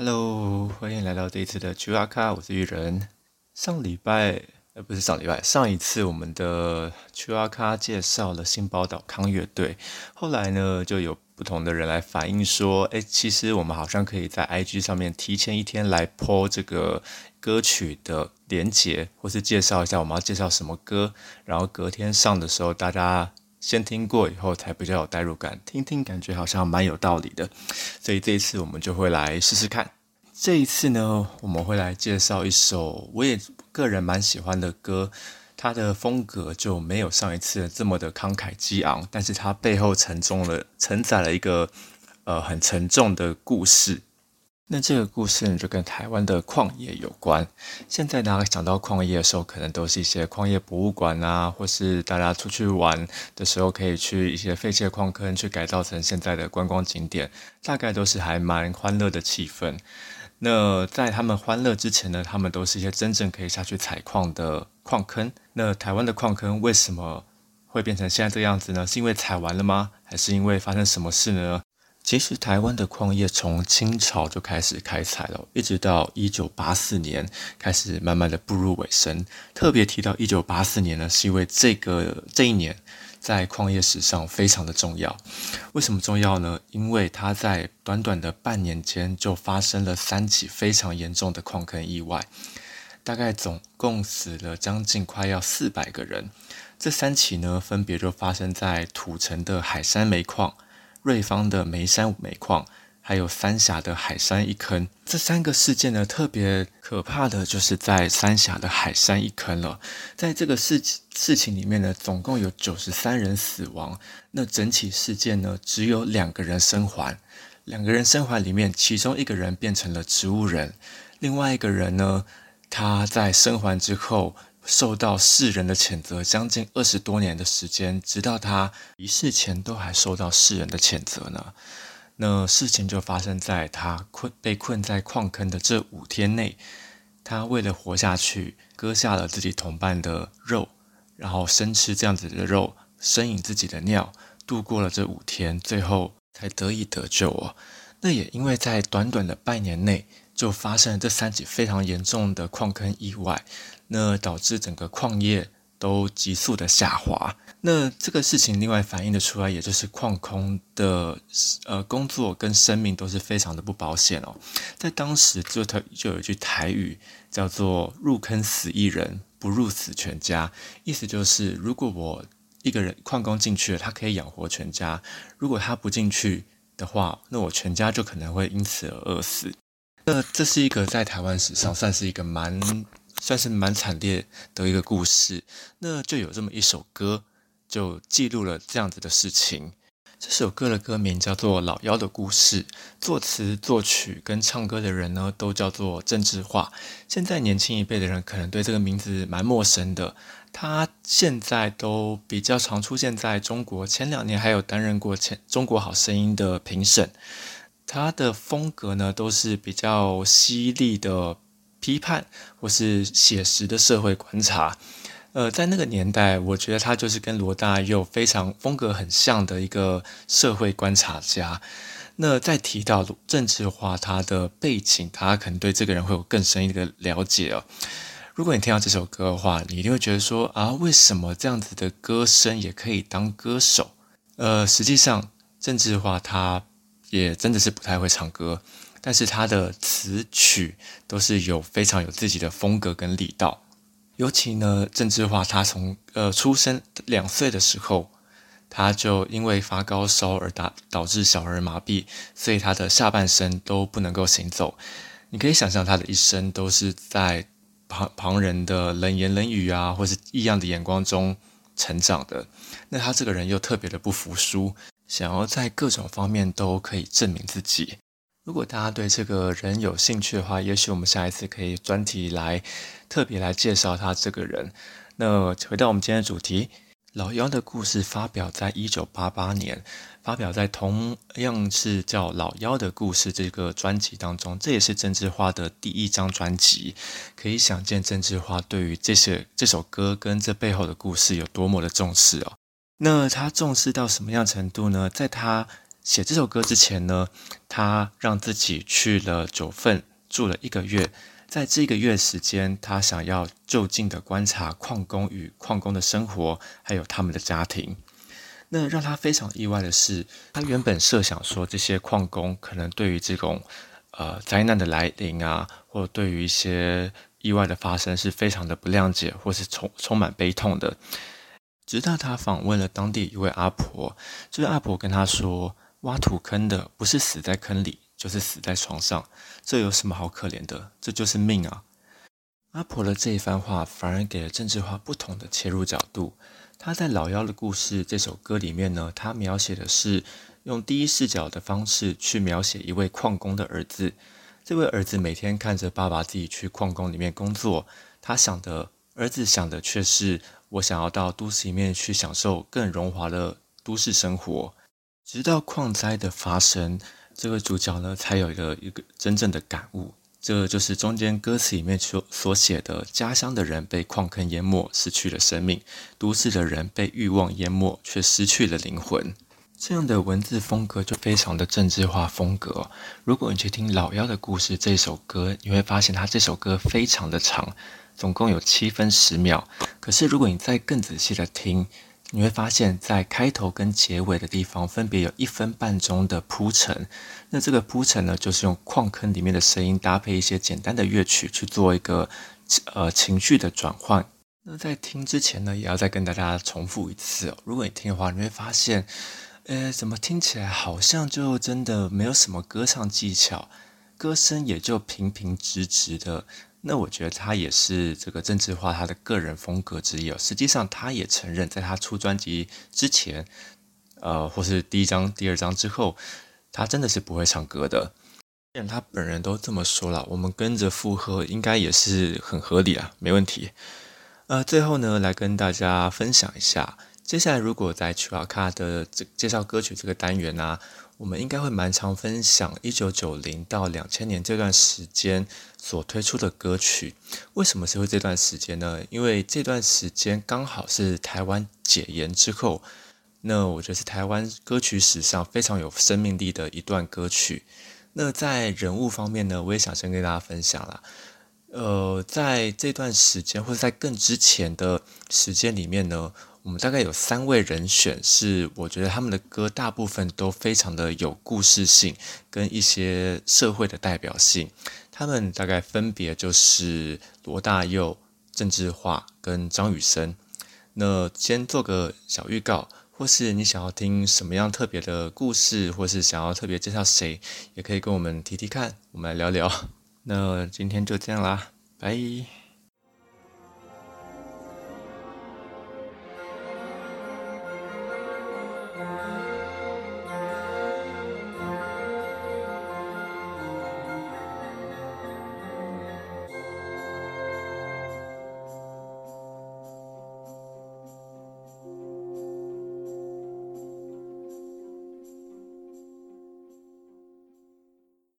Hello，欢迎来到这一次的 Q R 卡，我是玉人。上礼拜，呃，不是上礼拜，上一次我们的 Q R 卡介绍了新宝岛康乐队，后来呢，就有不同的人来反映说，哎，其实我们好像可以在 I G 上面提前一天来 po 这个歌曲的连结，或是介绍一下我们要介绍什么歌，然后隔天上的时候，大家先听过以后才比较有代入感，听听感觉好像蛮有道理的，所以这一次我们就会来试试看。这一次呢，我们会来介绍一首我也个人蛮喜欢的歌，它的风格就没有上一次这么的慷慨激昂，但是它背后沉重了承载了一个呃很沉重的故事。那这个故事呢，就跟台湾的矿业有关。现在大家想到矿业的时候，可能都是一些矿业博物馆啊，或是大家出去玩的时候可以去一些废弃矿坑去改造成现在的观光景点，大概都是还蛮欢乐的气氛。那在他们欢乐之前呢，他们都是一些真正可以下去采矿的矿坑。那台湾的矿坑为什么会变成现在这样子呢？是因为采完了吗？还是因为发生什么事呢？其实台湾的矿业从清朝就开始开采了，一直到一九八四年开始慢慢的步入尾声。特别提到一九八四年呢，是因为这个这一年在矿业史上非常的重要。为什么重要呢？因为它在短短的半年间就发生了三起非常严重的矿坑意外，大概总共死了将近快要四百个人。这三起呢，分别就发生在土城的海山煤矿。瑞芳的眉山煤矿，还有三峡的海山一坑，这三个事件呢，特别可怕的就是在三峡的海山一坑了。在这个事事情里面呢，总共有九十三人死亡。那整起事件呢，只有两个人生还。两个人生还里面，其中一个人变成了植物人，另外一个人呢，他在生还之后。受到世人的谴责，将近二十多年的时间，直到他离世前都还受到世人的谴责呢。那事情就发生在他困被困在矿坑的这五天内，他为了活下去，割下了自己同伴的肉，然后生吃这样子的肉，生饮自己的尿，度过了这五天，最后才得以得救哦。那也因为在短短的半年内，就发生了这三起非常严重的矿坑意外。那导致整个矿业都急速的下滑。那这个事情另外反映的出来，也就是矿工的呃工作跟生命都是非常的不保险哦。在当时就他就有一句台语叫做“入坑死一人，不入死全家”，意思就是如果我一个人矿工进去了，他可以养活全家；如果他不进去的话，那我全家就可能会因此而饿死。那这是一个在台湾史上算是一个蛮。算是蛮惨烈的一个故事，那就有这么一首歌，就记录了这样子的事情。这首歌的歌名叫做《老妖的故事》，作词、作曲跟唱歌的人呢，都叫做郑智化。现在年轻一辈的人可能对这个名字蛮陌生的，他现在都比较常出现在中国，前两年还有担任过《前中国好声音》的评审。他的风格呢，都是比较犀利的。批判或是写实的社会观察，呃，在那个年代，我觉得他就是跟罗大佑非常风格很像的一个社会观察家。那在提到政治化他的背景，他可能对这个人会有更深一个了解哦。如果你听到这首歌的话，你一定会觉得说啊，为什么这样子的歌声也可以当歌手？呃，实际上，政治化他也真的是不太会唱歌。但是他的词曲都是有非常有自己的风格跟力道，尤其呢，郑智化他从呃出生两岁的时候，他就因为发高烧而导导致小儿麻痹，所以他的下半身都不能够行走。你可以想象他的一生都是在旁旁人的冷言冷语啊，或是异样的眼光中成长的。那他这个人又特别的不服输，想要在各种方面都可以证明自己。如果大家对这个人有兴趣的话，也许我们下一次可以专题来特别来介绍他这个人。那回到我们今天的主题，老妖的故事发表在一九八八年，发表在同样是叫《老妖的故事》这个专辑当中，这也是郑智化的第一张专辑。可以想见郑智化对于这些这首歌跟这背后的故事有多么的重视哦。那他重视到什么样程度呢？在他写这首歌之前呢，他让自己去了九份住了一个月，在这个月时间，他想要就近的观察矿工与矿工的生活，还有他们的家庭。那让他非常意外的是，他原本设想说这些矿工可能对于这种呃灾难的来临啊，或对于一些意外的发生是非常的不谅解，或是充充满悲痛的。直到他访问了当地一位阿婆，这位阿婆跟他说。挖土坑的不是死在坑里，就是死在床上，这有什么好可怜的？这就是命啊！阿婆的这一番话反而给了郑智化不同的切入角度。他在《老妖的故事》这首歌里面呢，他描写的是用第一视角的方式去描写一位矿工的儿子。这位儿子每天看着爸爸自己去矿工里面工作，他想的儿子想的却是我想要到都市里面去享受更荣华的都市生活。直到矿灾的发生，这个主角呢才有了一个真正的感悟。这就是中间歌词里面所所写的：家乡的人被矿坑淹没，失去了生命；都市的人被欲望淹没，却失去了灵魂。这样的文字风格就非常的政治化风格。如果你去听《老妖的故事》这首歌，你会发现它这首歌非常的长，总共有七分十秒。可是如果你再更仔细的听，你会发现在开头跟结尾的地方，分别有一分半钟的铺陈。那这个铺陈呢，就是用矿坑里面的声音搭配一些简单的乐曲去做一个呃情绪的转换。那在听之前呢，也要再跟大家重复一次哦。如果你听的话，你会发现，呃，怎么听起来好像就真的没有什么歌唱技巧，歌声也就平平直直的。那我觉得他也是这个郑智化他的个人风格之一哦。实际上，他也承认，在他出专辑之前，呃，或是第一张、第二张之后，他真的是不会唱歌的。既然他本人都这么说了，我们跟着附和，应该也是很合理啊，没问题。呃，最后呢，来跟大家分享一下，接下来如果在曲瓦卡的这介绍歌曲这个单元呢。我们应该会蛮常分享一九九零到两千年这段时间所推出的歌曲。为什么是会这段时间呢？因为这段时间刚好是台湾解严之后，那我觉得是台湾歌曲史上非常有生命力的一段歌曲。那在人物方面呢，我也想先跟大家分享了。呃，在这段时间或者在更之前的时间里面呢。我们大概有三位人选，是我觉得他们的歌大部分都非常的有故事性，跟一些社会的代表性。他们大概分别就是罗大佑、郑智化跟张雨生。那先做个小预告，或是你想要听什么样特别的故事，或是想要特别介绍谁，也可以跟我们提提看，我们来聊聊。那今天就这样啦，拜。